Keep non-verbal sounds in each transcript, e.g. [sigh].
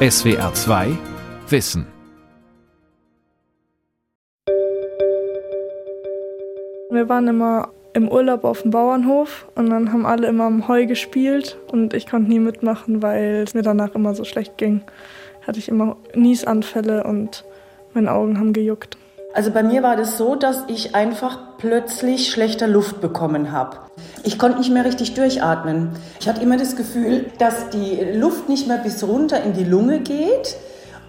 SWR 2 Wissen. Wir waren immer im Urlaub auf dem Bauernhof und dann haben alle immer am Heu gespielt und ich konnte nie mitmachen, weil es mir danach immer so schlecht ging. Hatte ich immer Niesanfälle und meine Augen haben gejuckt. Also bei mir war das so, dass ich einfach plötzlich schlechter Luft bekommen habe. Ich konnte nicht mehr richtig durchatmen. Ich hatte immer das Gefühl, dass die Luft nicht mehr bis runter in die Lunge geht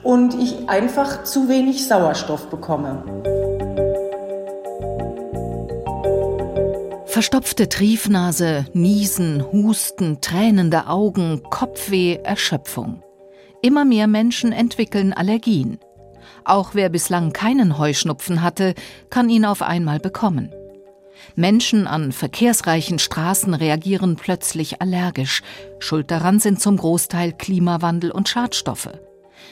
und ich einfach zu wenig Sauerstoff bekomme. Verstopfte Triefnase, Niesen, Husten, tränende Augen, Kopfweh, Erschöpfung. Immer mehr Menschen entwickeln Allergien. Auch wer bislang keinen Heuschnupfen hatte, kann ihn auf einmal bekommen. Menschen an verkehrsreichen Straßen reagieren plötzlich allergisch. Schuld daran sind zum Großteil Klimawandel und Schadstoffe.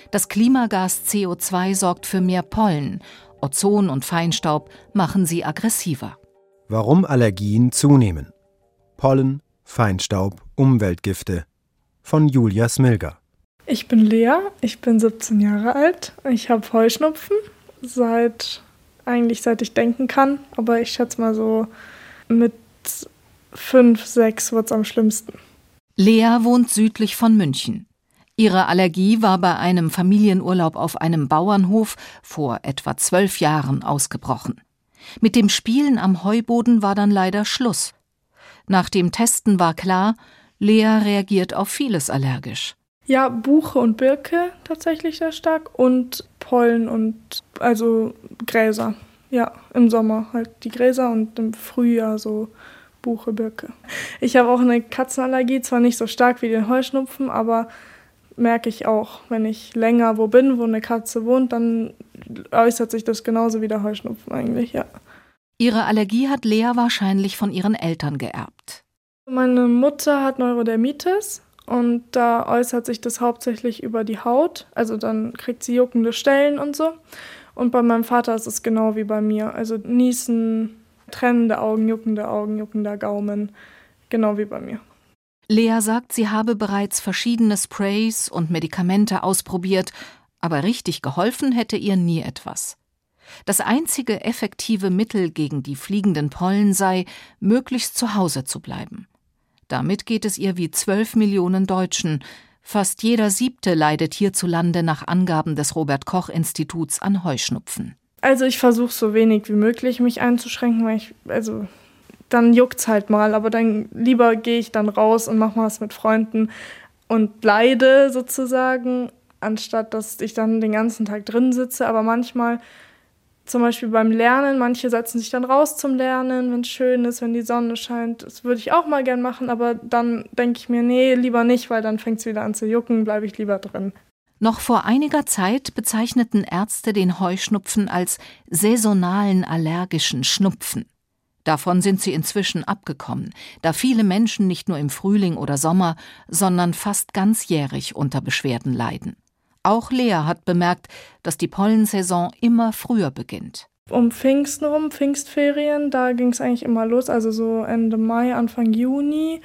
Das Klimagas CO2 sorgt für mehr Pollen. Ozon und Feinstaub machen sie aggressiver. Warum Allergien zunehmen. Pollen, Feinstaub, Umweltgifte. Von Julia Smilger. Ich bin Lea, ich bin 17 Jahre alt. Ich habe Heuschnupfen seit eigentlich seit ich denken kann, aber ich schätze mal so mit fünf, sechs wird es am schlimmsten. Lea wohnt südlich von München. Ihre Allergie war bei einem Familienurlaub auf einem Bauernhof vor etwa zwölf Jahren ausgebrochen. Mit dem Spielen am Heuboden war dann leider Schluss. Nach dem Testen war klar, Lea reagiert auf vieles allergisch. Ja, Buche und Birke tatsächlich sehr stark und Pollen und also Gräser. Ja, im Sommer halt die Gräser und im Frühjahr so Buche, Birke. Ich habe auch eine Katzenallergie, zwar nicht so stark wie den Heuschnupfen, aber merke ich auch, wenn ich länger wo bin, wo eine Katze wohnt, dann äußert sich das genauso wie der Heuschnupfen eigentlich, ja. Ihre Allergie hat Lea wahrscheinlich von ihren Eltern geerbt. Meine Mutter hat Neurodermitis und da äußert sich das hauptsächlich über die Haut. Also dann kriegt sie juckende Stellen und so. Und bei meinem Vater ist es genau wie bei mir. Also Niesen, trennende Augen, juckende Augen, juckender Gaumen. Genau wie bei mir. Lea sagt, sie habe bereits verschiedene Sprays und Medikamente ausprobiert, aber richtig geholfen hätte ihr nie etwas. Das einzige effektive Mittel gegen die fliegenden Pollen sei, möglichst zu Hause zu bleiben. Damit geht es ihr wie zwölf Millionen Deutschen. Fast jeder Siebte leidet hierzulande nach Angaben des Robert Koch Instituts an Heuschnupfen. Also ich versuche so wenig wie möglich mich einzuschränken, weil ich also dann juckt's halt mal, aber dann lieber gehe ich dann raus und mache mal was mit Freunden und leide sozusagen, anstatt dass ich dann den ganzen Tag drin sitze. Aber manchmal, zum Beispiel beim Lernen, manche setzen sich dann raus zum Lernen, wenn es schön ist, wenn die Sonne scheint. Das würde ich auch mal gern machen, aber dann denke ich mir, nee, lieber nicht, weil dann fängt es wieder an zu jucken, bleibe ich lieber drin. Noch vor einiger Zeit bezeichneten Ärzte den Heuschnupfen als saisonalen allergischen Schnupfen. Davon sind sie inzwischen abgekommen, da viele Menschen nicht nur im Frühling oder Sommer, sondern fast ganzjährig unter Beschwerden leiden. Auch Lea hat bemerkt, dass die Pollensaison immer früher beginnt. Um Pfingsten rum, Pfingstferien, da ging es eigentlich immer los, also so Ende Mai, Anfang Juni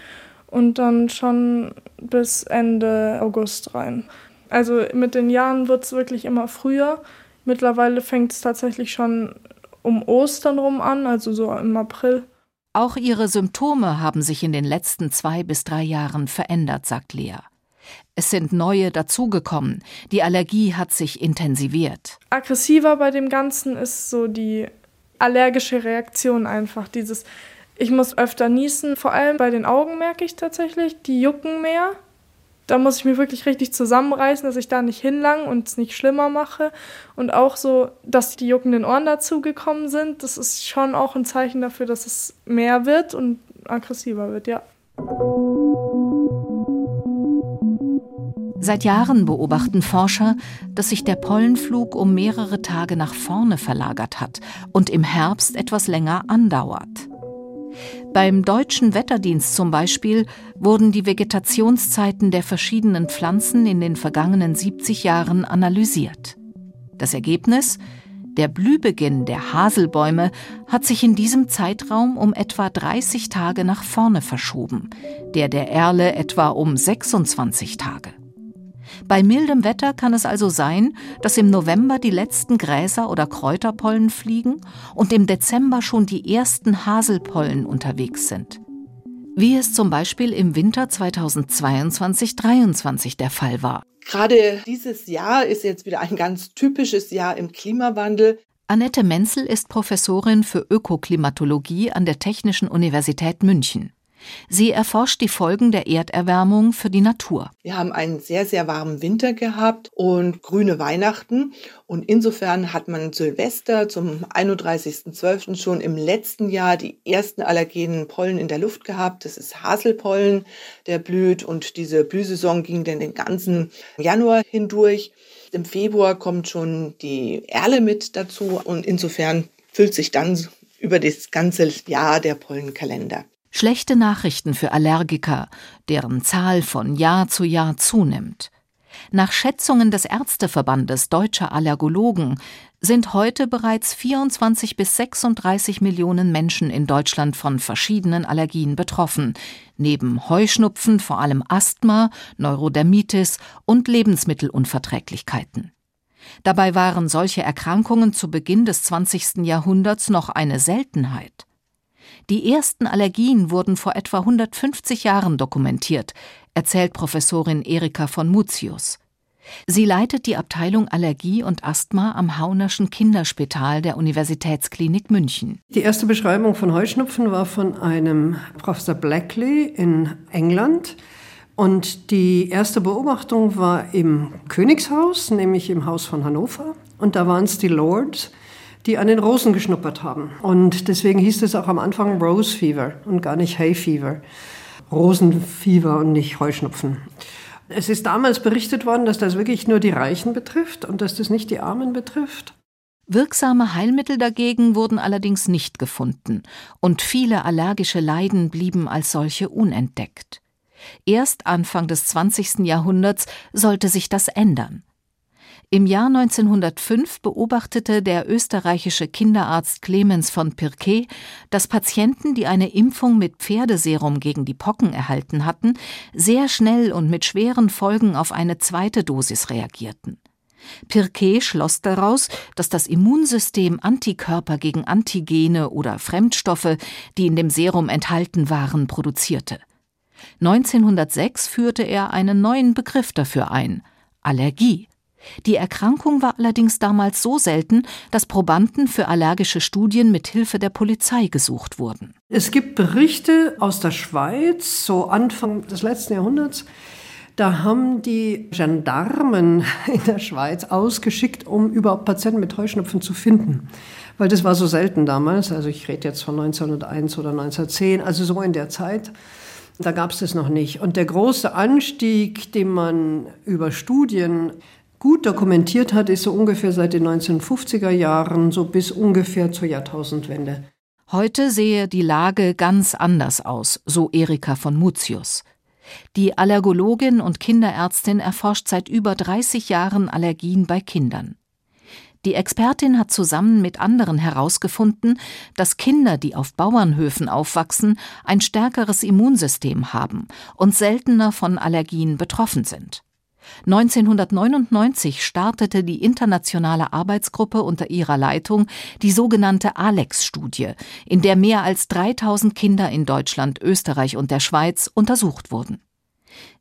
und dann schon bis Ende August rein. Also mit den Jahren wird es wirklich immer früher. Mittlerweile fängt es tatsächlich schon um Ostern rum an, also so im April. Auch ihre Symptome haben sich in den letzten zwei bis drei Jahren verändert, sagt Lea. Es sind neue dazugekommen. Die Allergie hat sich intensiviert. Aggressiver bei dem Ganzen ist so die allergische Reaktion einfach. Dieses, ich muss öfter niesen. Vor allem bei den Augen merke ich tatsächlich, die jucken mehr da muss ich mir wirklich richtig zusammenreißen, dass ich da nicht hinlang und es nicht schlimmer mache. Und auch so, dass die juckenden Ohren dazugekommen sind, das ist schon auch ein Zeichen dafür, dass es mehr wird und aggressiver wird, ja. Seit Jahren beobachten Forscher, dass sich der Pollenflug um mehrere Tage nach vorne verlagert hat und im Herbst etwas länger andauert. Beim deutschen Wetterdienst zum Beispiel wurden die Vegetationszeiten der verschiedenen Pflanzen in den vergangenen 70 Jahren analysiert. Das Ergebnis? Der Blühbeginn der Haselbäume hat sich in diesem Zeitraum um etwa 30 Tage nach vorne verschoben, der der Erle etwa um 26 Tage. Bei mildem Wetter kann es also sein, dass im November die letzten Gräser oder Kräuterpollen fliegen und im Dezember schon die ersten Haselpollen unterwegs sind. Wie es zum Beispiel im Winter 2022-23 der Fall war. Gerade dieses Jahr ist jetzt wieder ein ganz typisches Jahr im Klimawandel. Annette Menzel ist Professorin für Ökoklimatologie an der Technischen Universität München. Sie erforscht die Folgen der Erderwärmung für die Natur. Wir haben einen sehr, sehr warmen Winter gehabt und grüne Weihnachten. Und insofern hat man Silvester zum 31.12. schon im letzten Jahr die ersten allergenen Pollen in der Luft gehabt. Das ist Haselpollen, der blüht. Und diese Blühsaison ging dann den ganzen Januar hindurch. Im Februar kommt schon die Erle mit dazu. Und insofern füllt sich dann über das ganze Jahr der Pollenkalender. Schlechte Nachrichten für Allergiker, deren Zahl von Jahr zu Jahr zunimmt. Nach Schätzungen des Ärzteverbandes deutscher Allergologen sind heute bereits 24 bis 36 Millionen Menschen in Deutschland von verschiedenen Allergien betroffen, neben Heuschnupfen vor allem Asthma, Neurodermitis und Lebensmittelunverträglichkeiten. Dabei waren solche Erkrankungen zu Beginn des 20. Jahrhunderts noch eine Seltenheit. Die ersten Allergien wurden vor etwa 150 Jahren dokumentiert, erzählt Professorin Erika von Mutius. Sie leitet die Abteilung Allergie und Asthma am Haunerschen Kinderspital der Universitätsklinik München. Die erste Beschreibung von Heuschnupfen war von einem Professor Blackley in England. Und die erste Beobachtung war im Königshaus, nämlich im Haus von Hannover. Und da waren es die Lords, die an den Rosen geschnuppert haben. Und deswegen hieß es auch am Anfang Rose Fever und gar nicht Hay Fever. Rosenfieber und nicht Heuschnupfen. Es ist damals berichtet worden, dass das wirklich nur die Reichen betrifft und dass das nicht die Armen betrifft. Wirksame Heilmittel dagegen wurden allerdings nicht gefunden und viele allergische Leiden blieben als solche unentdeckt. Erst Anfang des 20. Jahrhunderts sollte sich das ändern. Im Jahr 1905 beobachtete der österreichische Kinderarzt Clemens von Pirquet, dass Patienten, die eine Impfung mit Pferdeserum gegen die Pocken erhalten hatten, sehr schnell und mit schweren Folgen auf eine zweite Dosis reagierten. Pirquet schloss daraus, dass das Immunsystem Antikörper gegen Antigene oder Fremdstoffe, die in dem Serum enthalten waren, produzierte. 1906 führte er einen neuen Begriff dafür ein Allergie. Die Erkrankung war allerdings damals so selten, dass Probanden für allergische Studien mit Hilfe der Polizei gesucht wurden. Es gibt Berichte aus der Schweiz, so Anfang des letzten Jahrhunderts, da haben die Gendarmen [laughs] in der Schweiz ausgeschickt, um überhaupt Patienten mit Heuschnupfen zu finden. Weil das war so selten damals. Also ich rede jetzt von 1901 oder 1910, also so in der Zeit. Da gab es das noch nicht. Und der große Anstieg, den man über Studien gut dokumentiert hat, ist so ungefähr seit den 1950er Jahren, so bis ungefähr zur Jahrtausendwende. Heute sehe die Lage ganz anders aus, so Erika von Mutius. Die Allergologin und Kinderärztin erforscht seit über 30 Jahren Allergien bei Kindern. Die Expertin hat zusammen mit anderen herausgefunden, dass Kinder, die auf Bauernhöfen aufwachsen, ein stärkeres Immunsystem haben und seltener von Allergien betroffen sind. 1999 startete die internationale Arbeitsgruppe unter ihrer Leitung die sogenannte ALEX-Studie, in der mehr als 3000 Kinder in Deutschland, Österreich und der Schweiz untersucht wurden.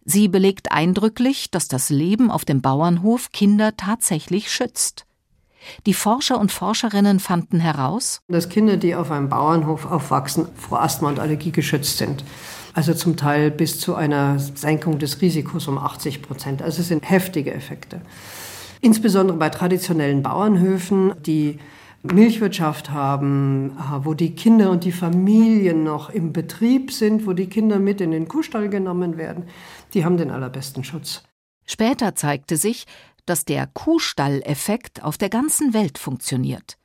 Sie belegt eindrücklich, dass das Leben auf dem Bauernhof Kinder tatsächlich schützt. Die Forscher und Forscherinnen fanden heraus, dass Kinder, die auf einem Bauernhof aufwachsen, vor Asthma und Allergie geschützt sind also zum Teil bis zu einer Senkung des Risikos um 80 Prozent. Also es sind heftige Effekte. Insbesondere bei traditionellen Bauernhöfen, die Milchwirtschaft haben, wo die Kinder und die Familien noch im Betrieb sind, wo die Kinder mit in den Kuhstall genommen werden, die haben den allerbesten Schutz. Später zeigte sich, dass der Kuhstalleffekt auf der ganzen Welt funktioniert.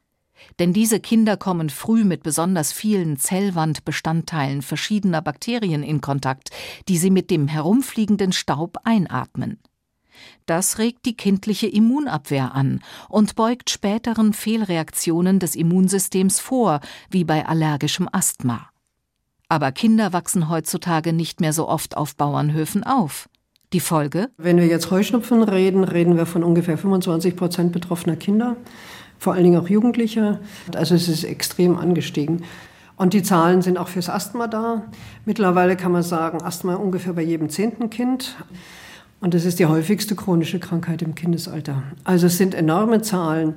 Denn diese Kinder kommen früh mit besonders vielen Zellwandbestandteilen verschiedener Bakterien in Kontakt, die sie mit dem herumfliegenden Staub einatmen. Das regt die kindliche Immunabwehr an und beugt späteren Fehlreaktionen des Immunsystems vor, wie bei allergischem Asthma. Aber Kinder wachsen heutzutage nicht mehr so oft auf Bauernhöfen auf. Die Folge? Wenn wir jetzt Heuschnupfen reden, reden wir von ungefähr 25 Prozent betroffener Kinder, vor allen Dingen auch Jugendlicher. Also es ist extrem angestiegen. Und die Zahlen sind auch fürs Asthma da. Mittlerweile kann man sagen, Asthma ungefähr bei jedem zehnten Kind. Und das ist die häufigste chronische Krankheit im Kindesalter. Also es sind enorme Zahlen.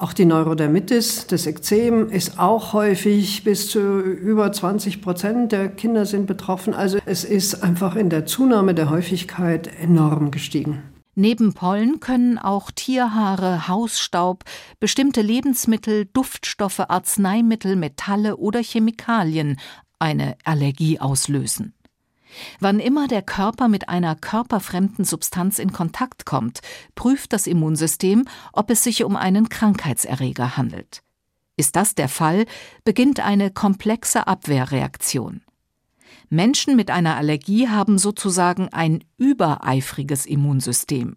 Auch die Neurodermitis, das Ekzem, ist auch häufig bis zu über 20 Prozent der Kinder sind betroffen. Also es ist einfach in der Zunahme der Häufigkeit enorm gestiegen. Neben Pollen können auch Tierhaare, Hausstaub, bestimmte Lebensmittel, Duftstoffe, Arzneimittel, Metalle oder Chemikalien eine Allergie auslösen. Wann immer der Körper mit einer körperfremden Substanz in Kontakt kommt, prüft das Immunsystem, ob es sich um einen Krankheitserreger handelt. Ist das der Fall, beginnt eine komplexe Abwehrreaktion. Menschen mit einer Allergie haben sozusagen ein übereifriges Immunsystem.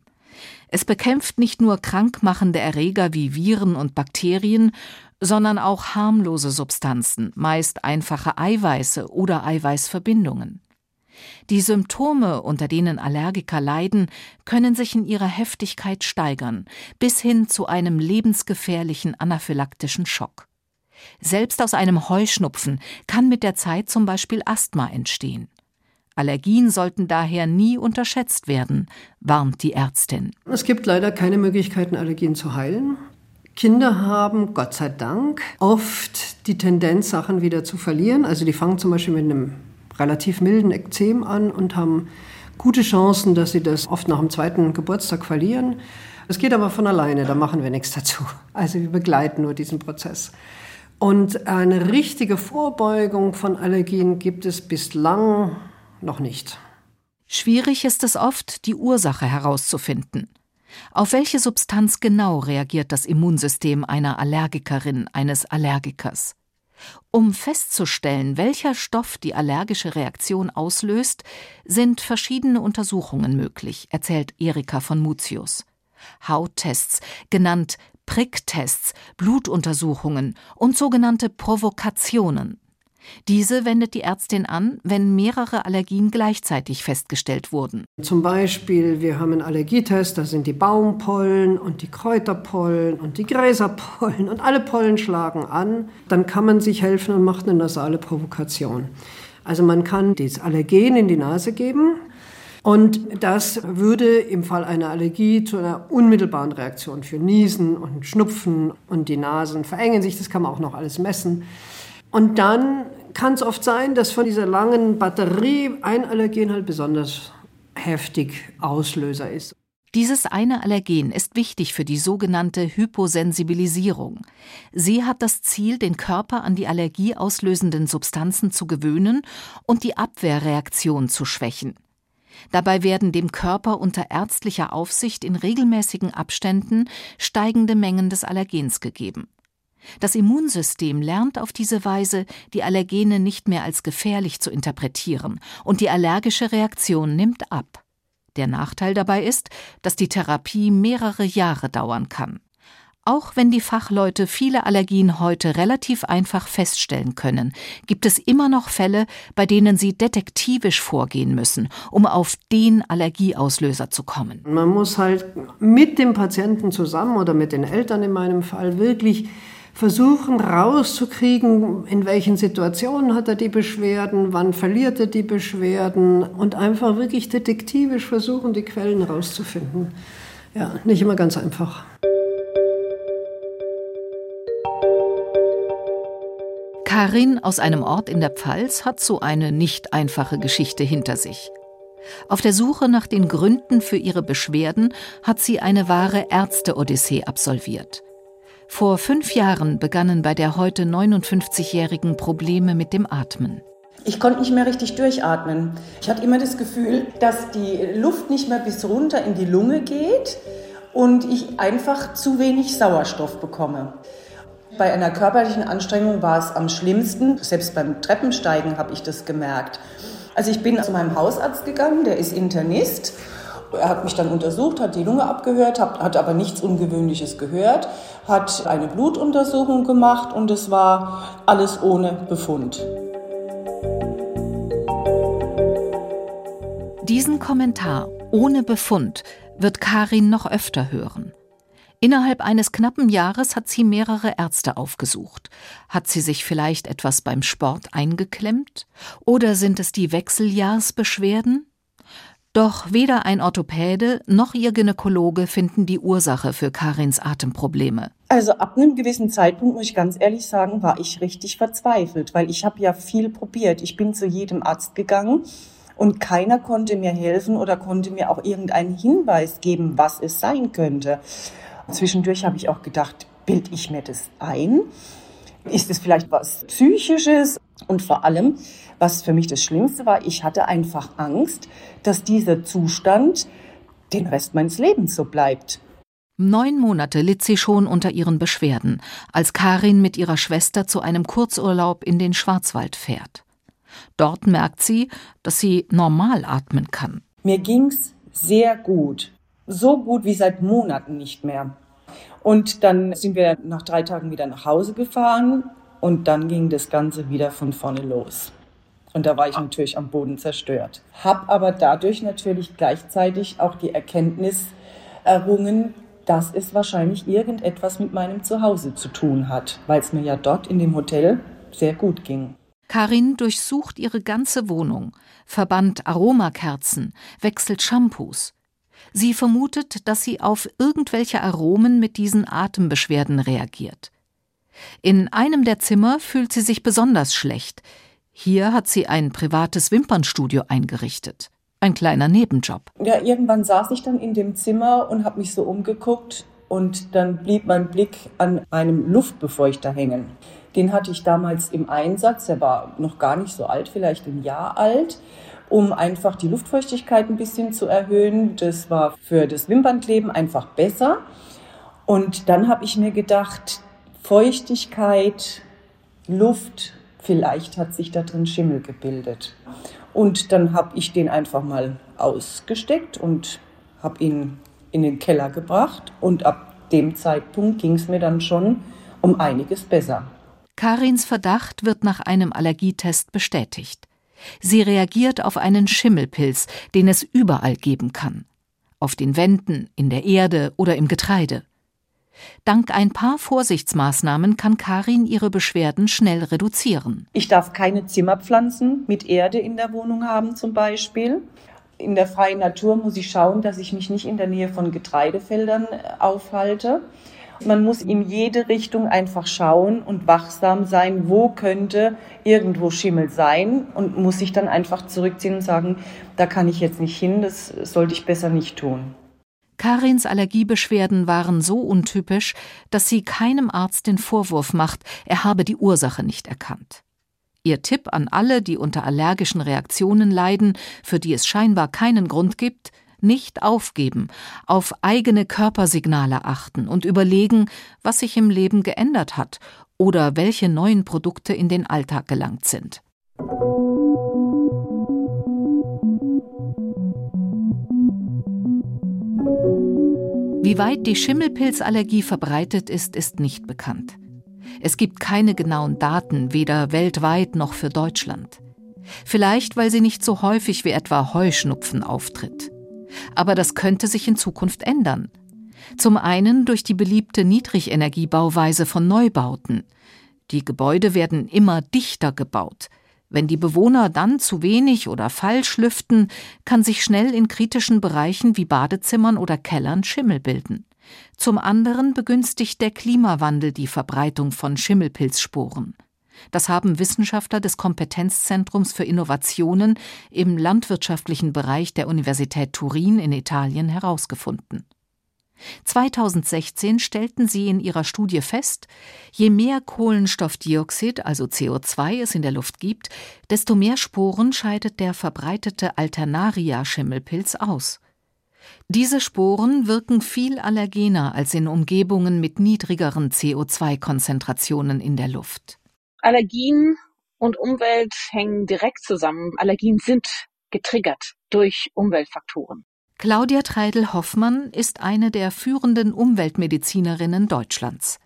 Es bekämpft nicht nur krankmachende Erreger wie Viren und Bakterien, sondern auch harmlose Substanzen, meist einfache Eiweiße oder Eiweißverbindungen. Die Symptome, unter denen Allergiker leiden, können sich in ihrer Heftigkeit steigern, bis hin zu einem lebensgefährlichen anaphylaktischen Schock. Selbst aus einem Heuschnupfen kann mit der Zeit zum Beispiel Asthma entstehen. Allergien sollten daher nie unterschätzt werden, warnt die Ärztin. Es gibt leider keine Möglichkeiten, Allergien zu heilen. Kinder haben, Gott sei Dank, oft die Tendenz, Sachen wieder zu verlieren. Also die fangen zum Beispiel mit einem relativ milden Ekzem an und haben gute Chancen, dass sie das oft nach dem zweiten Geburtstag verlieren. Das geht aber von alleine, da machen wir nichts dazu. Also wir begleiten nur diesen Prozess. Und eine richtige Vorbeugung von Allergien gibt es bislang noch nicht. Schwierig ist es oft, die Ursache herauszufinden. Auf welche Substanz genau reagiert das Immunsystem einer Allergikerin, eines Allergikers? Um festzustellen, welcher Stoff die allergische Reaktion auslöst, sind verschiedene Untersuchungen möglich, erzählt Erika von Mutius. Hauttests, genannt Pricktests, Blutuntersuchungen und sogenannte Provokationen. Diese wendet die Ärztin an, wenn mehrere Allergien gleichzeitig festgestellt wurden. Zum Beispiel, wir haben einen Allergietest, da sind die Baumpollen und die Kräuterpollen und die Gräserpollen und alle Pollen schlagen an. Dann kann man sich helfen und macht eine nasale Provokation. Also man kann das Allergen in die Nase geben, und das würde im Fall einer Allergie zu einer unmittelbaren Reaktion führen. Niesen und Schnupfen und die Nasen verengen sich, das kann man auch noch alles messen. Und dann kann es oft sein, dass von dieser langen Batterie ein Allergen halt besonders heftig Auslöser ist. Dieses eine Allergen ist wichtig für die sogenannte Hyposensibilisierung. Sie hat das Ziel, den Körper an die allergieauslösenden Substanzen zu gewöhnen und die Abwehrreaktion zu schwächen. Dabei werden dem Körper unter ärztlicher Aufsicht in regelmäßigen Abständen steigende Mengen des Allergens gegeben. Das Immunsystem lernt auf diese Weise, die Allergene nicht mehr als gefährlich zu interpretieren, und die allergische Reaktion nimmt ab. Der Nachteil dabei ist, dass die Therapie mehrere Jahre dauern kann. Auch wenn die Fachleute viele Allergien heute relativ einfach feststellen können, gibt es immer noch Fälle, bei denen sie detektivisch vorgehen müssen, um auf den Allergieauslöser zu kommen. Man muss halt mit dem Patienten zusammen oder mit den Eltern in meinem Fall wirklich versuchen rauszukriegen, in welchen Situationen hat er die Beschwerden, wann verliert er die Beschwerden und einfach wirklich detektivisch versuchen, die Quellen rauszufinden. Ja, nicht immer ganz einfach. Karin aus einem Ort in der Pfalz hat so eine nicht einfache Geschichte hinter sich. Auf der Suche nach den Gründen für ihre Beschwerden hat sie eine wahre Ärzte-Odyssee absolviert. Vor fünf Jahren begannen bei der heute 59-Jährigen Probleme mit dem Atmen. Ich konnte nicht mehr richtig durchatmen. Ich hatte immer das Gefühl, dass die Luft nicht mehr bis runter in die Lunge geht und ich einfach zu wenig Sauerstoff bekomme. Bei einer körperlichen Anstrengung war es am schlimmsten. Selbst beim Treppensteigen habe ich das gemerkt. Also ich bin zu meinem Hausarzt gegangen, der ist Internist. Er hat mich dann untersucht, hat die Lunge abgehört, hat, hat aber nichts Ungewöhnliches gehört, hat eine Blutuntersuchung gemacht und es war alles ohne Befund. Diesen Kommentar Ohne Befund wird Karin noch öfter hören. Innerhalb eines knappen Jahres hat sie mehrere Ärzte aufgesucht. Hat sie sich vielleicht etwas beim Sport eingeklemmt? Oder sind es die Wechseljahrsbeschwerden? Doch weder ein Orthopäde noch ihr Gynäkologe finden die Ursache für Karins Atemprobleme. Also ab einem gewissen Zeitpunkt, muss ich ganz ehrlich sagen, war ich richtig verzweifelt, weil ich habe ja viel probiert. Ich bin zu jedem Arzt gegangen und keiner konnte mir helfen oder konnte mir auch irgendeinen Hinweis geben, was es sein könnte. Zwischendurch habe ich auch gedacht, bild ich mir das ein? Ist es vielleicht was Psychisches? Und vor allem, was für mich das Schlimmste war, ich hatte einfach Angst, dass dieser Zustand den Rest meines Lebens so bleibt. Neun Monate litt sie schon unter ihren Beschwerden, als Karin mit ihrer Schwester zu einem Kurzurlaub in den Schwarzwald fährt. Dort merkt sie, dass sie normal atmen kann. Mir ging's sehr gut. So gut wie seit Monaten nicht mehr. Und dann sind wir nach drei Tagen wieder nach Hause gefahren und dann ging das Ganze wieder von vorne los. Und da war ich natürlich am Boden zerstört. Hab aber dadurch natürlich gleichzeitig auch die Erkenntnis errungen, dass es wahrscheinlich irgendetwas mit meinem Zuhause zu tun hat, weil es mir ja dort in dem Hotel sehr gut ging. Karin durchsucht ihre ganze Wohnung, verbannt Aromakerzen, wechselt Shampoos. Sie vermutet, dass sie auf irgendwelche Aromen mit diesen Atembeschwerden reagiert. In einem der Zimmer fühlt sie sich besonders schlecht. Hier hat sie ein privates Wimpernstudio eingerichtet. Ein kleiner Nebenjob. Ja, irgendwann saß ich dann in dem Zimmer und habe mich so umgeguckt und dann blieb mein Blick an einem Luftbefeuchter hängen. Den hatte ich damals im Einsatz, der war noch gar nicht so alt, vielleicht ein Jahr alt, um einfach die Luftfeuchtigkeit ein bisschen zu erhöhen. Das war für das Wimpernkleben einfach besser. Und dann habe ich mir gedacht, Feuchtigkeit, Luft, vielleicht hat sich da drin Schimmel gebildet. Und dann habe ich den einfach mal ausgesteckt und habe ihn in den Keller gebracht. Und ab dem Zeitpunkt ging es mir dann schon um einiges besser. Karins Verdacht wird nach einem Allergietest bestätigt. Sie reagiert auf einen Schimmelpilz, den es überall geben kann. Auf den Wänden, in der Erde oder im Getreide. Dank ein paar Vorsichtsmaßnahmen kann Karin ihre Beschwerden schnell reduzieren. Ich darf keine Zimmerpflanzen mit Erde in der Wohnung haben zum Beispiel. In der freien Natur muss ich schauen, dass ich mich nicht in der Nähe von Getreidefeldern äh, aufhalte. Man muss in jede Richtung einfach schauen und wachsam sein, wo könnte irgendwo Schimmel sein und muss sich dann einfach zurückziehen und sagen, da kann ich jetzt nicht hin, das sollte ich besser nicht tun. Karins Allergiebeschwerden waren so untypisch, dass sie keinem Arzt den Vorwurf macht, er habe die Ursache nicht erkannt. Ihr Tipp an alle, die unter allergischen Reaktionen leiden, für die es scheinbar keinen Grund gibt, nicht aufgeben, auf eigene Körpersignale achten und überlegen, was sich im Leben geändert hat oder welche neuen Produkte in den Alltag gelangt sind. Wie weit die Schimmelpilzallergie verbreitet ist, ist nicht bekannt. Es gibt keine genauen Daten, weder weltweit noch für Deutschland. Vielleicht, weil sie nicht so häufig wie etwa Heuschnupfen auftritt. Aber das könnte sich in Zukunft ändern. Zum einen durch die beliebte Niedrigenergiebauweise von Neubauten. Die Gebäude werden immer dichter gebaut, wenn die Bewohner dann zu wenig oder falsch lüften, kann sich schnell in kritischen Bereichen wie Badezimmern oder Kellern Schimmel bilden. Zum anderen begünstigt der Klimawandel die Verbreitung von Schimmelpilzsporen. Das haben Wissenschaftler des Kompetenzzentrums für Innovationen im landwirtschaftlichen Bereich der Universität Turin in Italien herausgefunden. 2016 stellten sie in ihrer Studie fest, je mehr Kohlenstoffdioxid, also CO2, es in der Luft gibt, desto mehr Sporen scheidet der verbreitete Alternaria-Schimmelpilz aus. Diese Sporen wirken viel allergener als in Umgebungen mit niedrigeren CO2-Konzentrationen in der Luft. Allergien und Umwelt hängen direkt zusammen. Allergien sind getriggert durch Umweltfaktoren. Claudia Treidel-Hoffmann ist eine der führenden Umweltmedizinerinnen Deutschlands.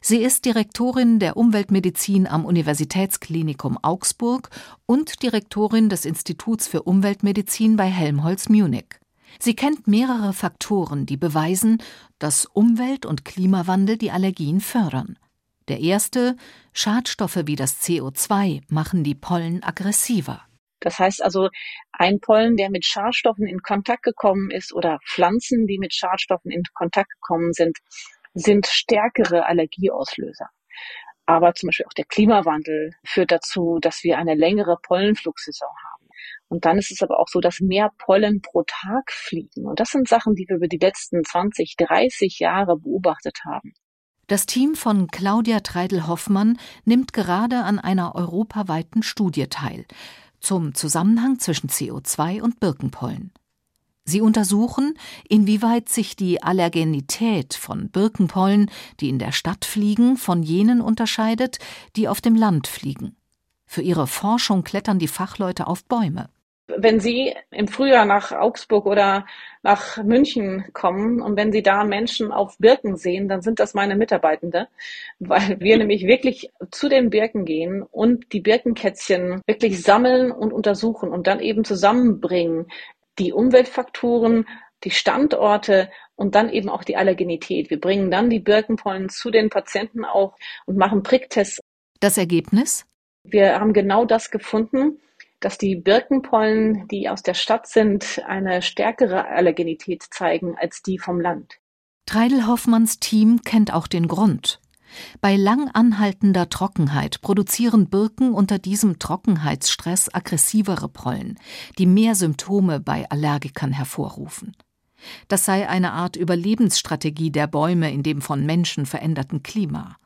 Sie ist Direktorin der Umweltmedizin am Universitätsklinikum Augsburg und Direktorin des Instituts für Umweltmedizin bei Helmholtz Munich. Sie kennt mehrere Faktoren, die beweisen, dass Umwelt- und Klimawandel die Allergien fördern. Der erste, Schadstoffe wie das CO2 machen die Pollen aggressiver. Das heißt also, ein Pollen, der mit Schadstoffen in Kontakt gekommen ist oder Pflanzen, die mit Schadstoffen in Kontakt gekommen sind, sind stärkere Allergieauslöser. Aber zum Beispiel auch der Klimawandel führt dazu, dass wir eine längere Pollenflugsaison haben. Und dann ist es aber auch so, dass mehr Pollen pro Tag fliegen. Und das sind Sachen, die wir über die letzten 20, 30 Jahre beobachtet haben. Das Team von Claudia Treidel-Hoffmann nimmt gerade an einer europaweiten Studie teil zum Zusammenhang zwischen CO2 und Birkenpollen. Sie untersuchen, inwieweit sich die Allergenität von Birkenpollen, die in der Stadt fliegen, von jenen unterscheidet, die auf dem Land fliegen. Für ihre Forschung klettern die Fachleute auf Bäume. Wenn Sie im Frühjahr nach Augsburg oder nach München kommen und wenn Sie da Menschen auf Birken sehen, dann sind das meine Mitarbeitende, weil wir nämlich wirklich zu den Birken gehen und die Birkenkätzchen wirklich sammeln und untersuchen und dann eben zusammenbringen, die Umweltfaktoren, die Standorte und dann eben auch die Allergenität. Wir bringen dann die Birkenpollen zu den Patienten auch und machen Pricktests. Das Ergebnis? Wir haben genau das gefunden, dass die Birkenpollen, die aus der Stadt sind, eine stärkere Allergenität zeigen als die vom Land. Treidel-Hoffmanns Team kennt auch den Grund. Bei lang anhaltender Trockenheit produzieren Birken unter diesem Trockenheitsstress aggressivere Pollen, die mehr Symptome bei Allergikern hervorrufen. Das sei eine Art Überlebensstrategie der Bäume in dem von Menschen veränderten Klima.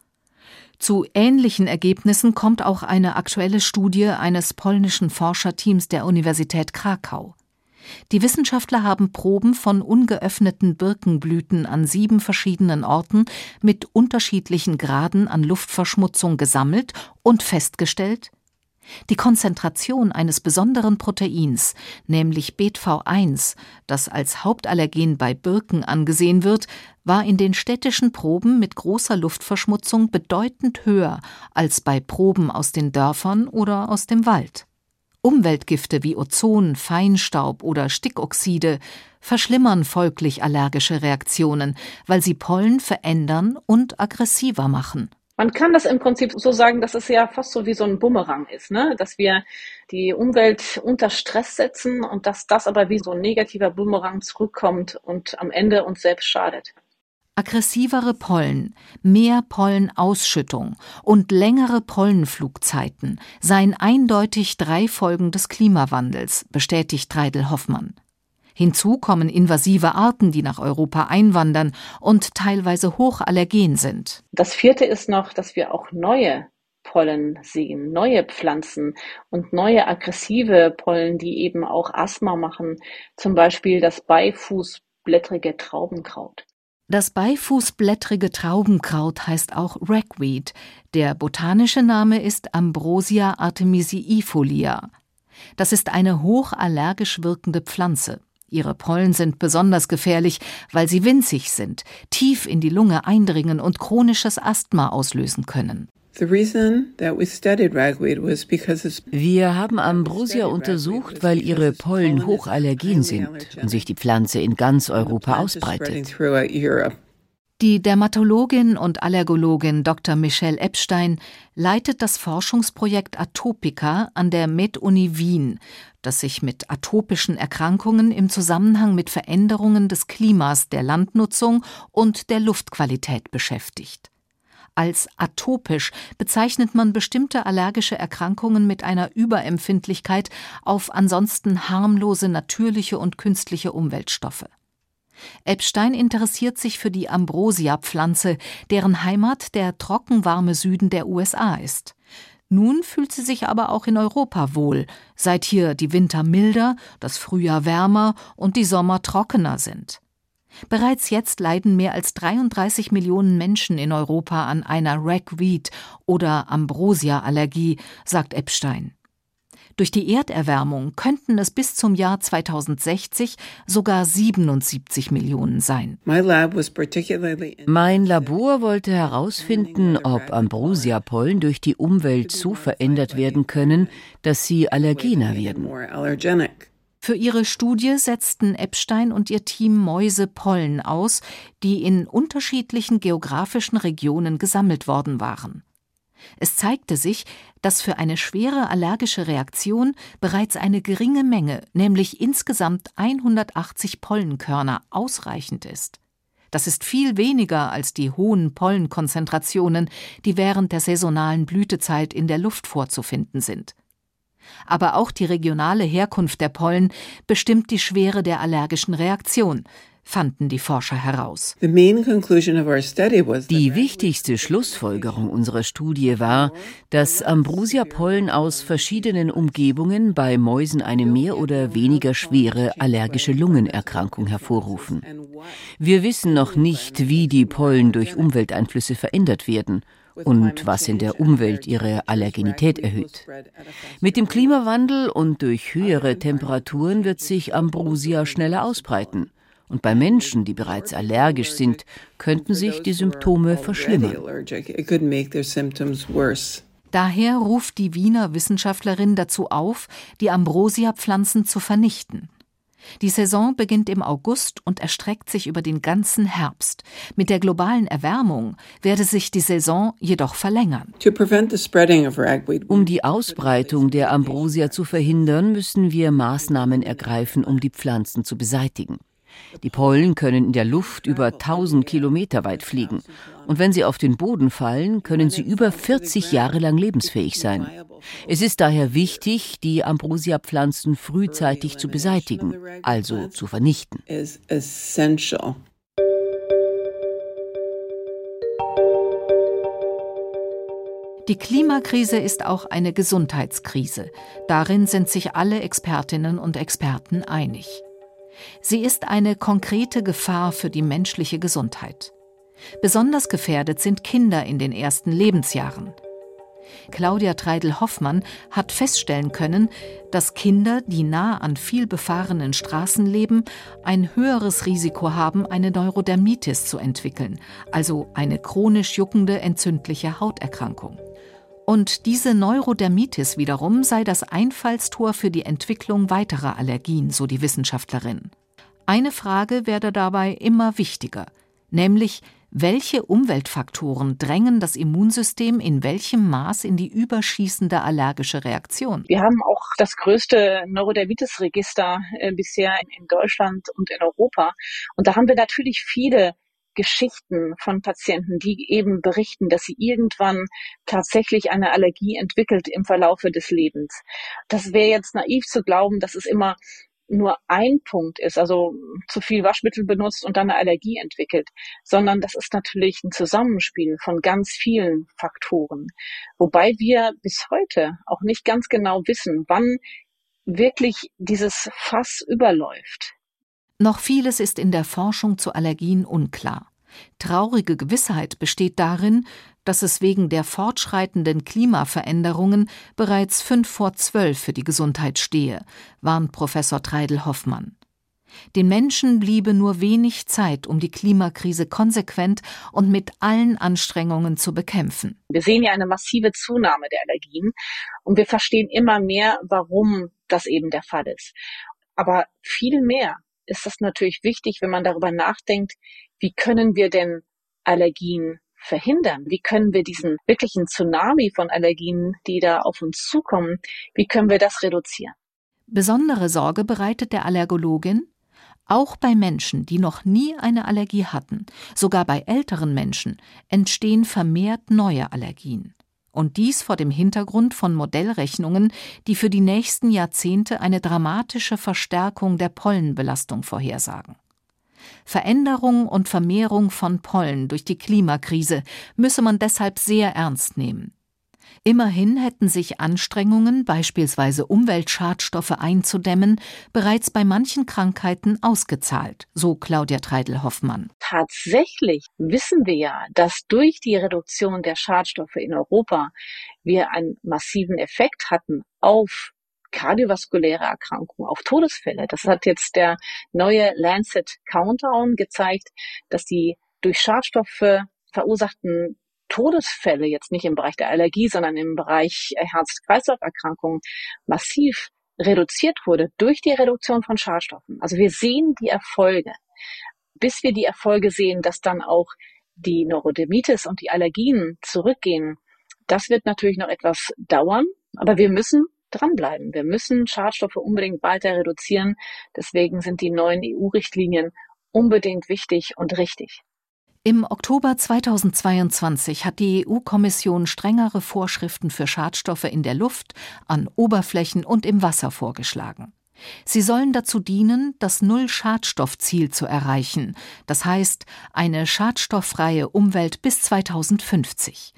Zu ähnlichen Ergebnissen kommt auch eine aktuelle Studie eines polnischen Forscherteams der Universität Krakau. Die Wissenschaftler haben Proben von ungeöffneten Birkenblüten an sieben verschiedenen Orten mit unterschiedlichen Graden an Luftverschmutzung gesammelt und festgestellt, die Konzentration eines besonderen Proteins, nämlich BetV1, das als Hauptallergen bei Birken angesehen wird, war in den städtischen Proben mit großer Luftverschmutzung bedeutend höher als bei Proben aus den Dörfern oder aus dem Wald. Umweltgifte wie Ozon, Feinstaub oder Stickoxide verschlimmern folglich allergische Reaktionen, weil sie Pollen verändern und aggressiver machen. Man kann das im Prinzip so sagen, dass es ja fast so wie so ein Bumerang ist, ne? dass wir die Umwelt unter Stress setzen und dass das aber wie so ein negativer Bumerang zurückkommt und am Ende uns selbst schadet. Aggressivere Pollen, mehr Pollenausschüttung und längere Pollenflugzeiten seien eindeutig drei Folgen des Klimawandels, bestätigt Treidel Hoffmann. Hinzu kommen invasive Arten, die nach Europa einwandern und teilweise hochallergen sind. Das vierte ist noch, dass wir auch neue Pollen sehen, neue Pflanzen und neue aggressive Pollen, die eben auch Asthma machen, zum Beispiel das Beifußblättrige Traubenkraut. Das beifußblättrige Traubenkraut heißt auch Ragweed. Der botanische Name ist Ambrosia artemisiifolia. Das ist eine hochallergisch wirkende Pflanze. Ihre Pollen sind besonders gefährlich, weil sie winzig sind, tief in die Lunge eindringen und chronisches Asthma auslösen können. Wir haben Ambrosia untersucht, weil ihre Pollen hochallergen sind und sich die Pflanze in ganz Europa ausbreitet. Die Dermatologin und Allergologin Dr. Michelle Epstein leitet das Forschungsprojekt Atopica an der Med-Uni Wien, das sich mit atopischen Erkrankungen im Zusammenhang mit Veränderungen des Klimas, der Landnutzung und der Luftqualität beschäftigt. Als atopisch bezeichnet man bestimmte allergische Erkrankungen mit einer Überempfindlichkeit auf ansonsten harmlose natürliche und künstliche Umweltstoffe. Epstein interessiert sich für die Ambrosia-Pflanze, deren Heimat der trockenwarme Süden der USA ist. Nun fühlt sie sich aber auch in Europa wohl, seit hier die Winter milder, das Frühjahr wärmer und die Sommer trockener sind. Bereits jetzt leiden mehr als 33 Millionen Menschen in Europa an einer Ragweed oder Ambrosia-Allergie, sagt Epstein. Durch die Erderwärmung könnten es bis zum Jahr 2060 sogar 77 Millionen sein. Mein Labor wollte herausfinden, ob Ambrosia-Pollen durch die Umwelt so verändert werden können, dass sie allergener werden. Für ihre Studie setzten Epstein und ihr Team Mäusepollen aus, die in unterschiedlichen geografischen Regionen gesammelt worden waren. Es zeigte sich, dass für eine schwere allergische Reaktion bereits eine geringe Menge, nämlich insgesamt 180 Pollenkörner, ausreichend ist. Das ist viel weniger als die hohen Pollenkonzentrationen, die während der saisonalen Blütezeit in der Luft vorzufinden sind aber auch die regionale Herkunft der Pollen bestimmt die Schwere der allergischen Reaktion, fanden die Forscher heraus. Die wichtigste Schlussfolgerung unserer Studie war, dass Ambrosia-Pollen aus verschiedenen Umgebungen bei Mäusen eine mehr oder weniger schwere allergische Lungenerkrankung hervorrufen. Wir wissen noch nicht, wie die Pollen durch Umwelteinflüsse verändert werden und was in der Umwelt ihre Allergenität erhöht. Mit dem Klimawandel und durch höhere Temperaturen wird sich Ambrosia schneller ausbreiten. Und bei Menschen, die bereits allergisch sind, könnten sich die Symptome verschlimmern. Daher ruft die Wiener Wissenschaftlerin dazu auf, die Ambrosia-Pflanzen zu vernichten. Die Saison beginnt im August und erstreckt sich über den ganzen Herbst. Mit der globalen Erwärmung werde sich die Saison jedoch verlängern. Um die Ausbreitung der Ambrosia zu verhindern, müssen wir Maßnahmen ergreifen, um die Pflanzen zu beseitigen. Die Pollen können in der Luft über 1000 Kilometer weit fliegen. Und wenn sie auf den Boden fallen, können sie über 40 Jahre lang lebensfähig sein. Es ist daher wichtig, die Ambrosia-Pflanzen frühzeitig zu beseitigen, also zu vernichten. Die Klimakrise ist auch eine Gesundheitskrise. Darin sind sich alle Expertinnen und Experten einig. Sie ist eine konkrete Gefahr für die menschliche Gesundheit. Besonders gefährdet sind Kinder in den ersten Lebensjahren. Claudia Treidel-Hoffmann hat feststellen können, dass Kinder, die nah an viel befahrenen Straßen leben, ein höheres Risiko haben, eine Neurodermitis zu entwickeln, also eine chronisch juckende entzündliche Hauterkrankung. Und diese Neurodermitis wiederum sei das Einfallstor für die Entwicklung weiterer Allergien, so die Wissenschaftlerin. Eine Frage werde dabei immer wichtiger, nämlich welche Umweltfaktoren drängen das Immunsystem in welchem Maß in die überschießende allergische Reaktion? Wir haben auch das größte Neurodermitis-Register äh, bisher in, in Deutschland und in Europa. Und da haben wir natürlich viele Geschichten von Patienten, die eben berichten, dass sie irgendwann tatsächlich eine Allergie entwickelt im Verlaufe des Lebens. Das wäre jetzt naiv zu glauben, dass es immer nur ein Punkt ist, also zu viel Waschmittel benutzt und dann eine Allergie entwickelt, sondern das ist natürlich ein Zusammenspiel von ganz vielen Faktoren. Wobei wir bis heute auch nicht ganz genau wissen, wann wirklich dieses Fass überläuft. Noch vieles ist in der Forschung zu Allergien unklar. Traurige Gewissheit besteht darin, dass es wegen der fortschreitenden Klimaveränderungen bereits fünf vor zwölf für die Gesundheit stehe, warnt Professor Treidel Hoffmann. Den Menschen bliebe nur wenig Zeit, um die Klimakrise konsequent und mit allen Anstrengungen zu bekämpfen. Wir sehen ja eine massive Zunahme der Allergien und wir verstehen immer mehr, warum das eben der Fall ist. Aber viel mehr ist es natürlich wichtig, wenn man darüber nachdenkt, wie können wir denn Allergien verhindern? Wie können wir diesen wirklichen Tsunami von Allergien, die da auf uns zukommen, wie können wir das reduzieren? Besondere Sorge bereitet der Allergologin, auch bei Menschen, die noch nie eine Allergie hatten, sogar bei älteren Menschen, entstehen vermehrt neue Allergien und dies vor dem Hintergrund von Modellrechnungen, die für die nächsten Jahrzehnte eine dramatische Verstärkung der Pollenbelastung vorhersagen. Veränderung und Vermehrung von Pollen durch die Klimakrise müsse man deshalb sehr ernst nehmen. Immerhin hätten sich Anstrengungen, beispielsweise Umweltschadstoffe einzudämmen, bereits bei manchen Krankheiten ausgezahlt, so Claudia Treidel-Hoffmann. Tatsächlich wissen wir ja, dass durch die Reduktion der Schadstoffe in Europa wir einen massiven Effekt hatten auf kardiovaskuläre Erkrankungen, auf Todesfälle. Das hat jetzt der neue Lancet Countdown gezeigt, dass die durch Schadstoffe verursachten Todesfälle jetzt nicht im Bereich der Allergie, sondern im Bereich Herz-Kreislauf-Erkrankungen massiv reduziert wurde durch die Reduktion von Schadstoffen. Also wir sehen die Erfolge. Bis wir die Erfolge sehen, dass dann auch die Neurodermitis und die Allergien zurückgehen, das wird natürlich noch etwas dauern, aber wir müssen dranbleiben. Wir müssen Schadstoffe unbedingt weiter reduzieren. Deswegen sind die neuen EU-Richtlinien unbedingt wichtig und richtig. Im Oktober 2022 hat die EU-Kommission strengere Vorschriften für Schadstoffe in der Luft, an Oberflächen und im Wasser vorgeschlagen. Sie sollen dazu dienen, das Null-Schadstoff-Ziel zu erreichen, das heißt eine schadstofffreie Umwelt bis 2050.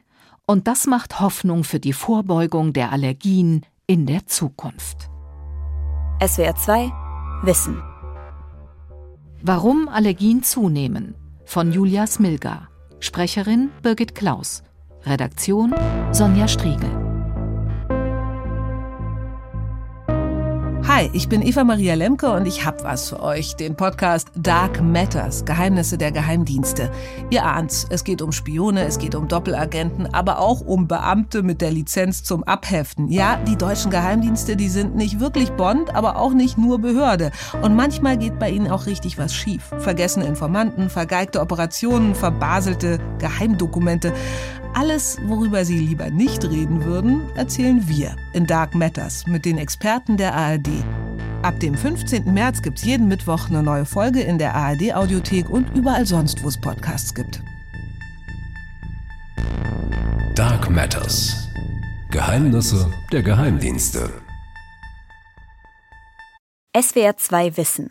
Und das macht Hoffnung für die Vorbeugung der Allergien in der Zukunft. SWR 2 Wissen. Warum Allergien zunehmen von Julia Smilga. Sprecherin Birgit Klaus. Redaktion Sonja Striegel. Hi, ich bin Eva Maria Lemke und ich hab was für euch, den Podcast Dark Matters, Geheimnisse der Geheimdienste. Ihr ahnt's, es geht um Spione, es geht um Doppelagenten, aber auch um Beamte mit der Lizenz zum Abheften. Ja, die deutschen Geheimdienste, die sind nicht wirklich Bond, aber auch nicht nur Behörde. Und manchmal geht bei ihnen auch richtig was schief. Vergessene Informanten, vergeigte Operationen, verbaselte Geheimdokumente. Alles, worüber Sie lieber nicht reden würden, erzählen wir in Dark Matters mit den Experten der ARD. Ab dem 15. März gibt es jeden Mittwoch eine neue Folge in der ARD-Audiothek und überall sonst, wo es Podcasts gibt. Dark Matters. Geheimnisse der Geheimdienste. SWR 2 Wissen.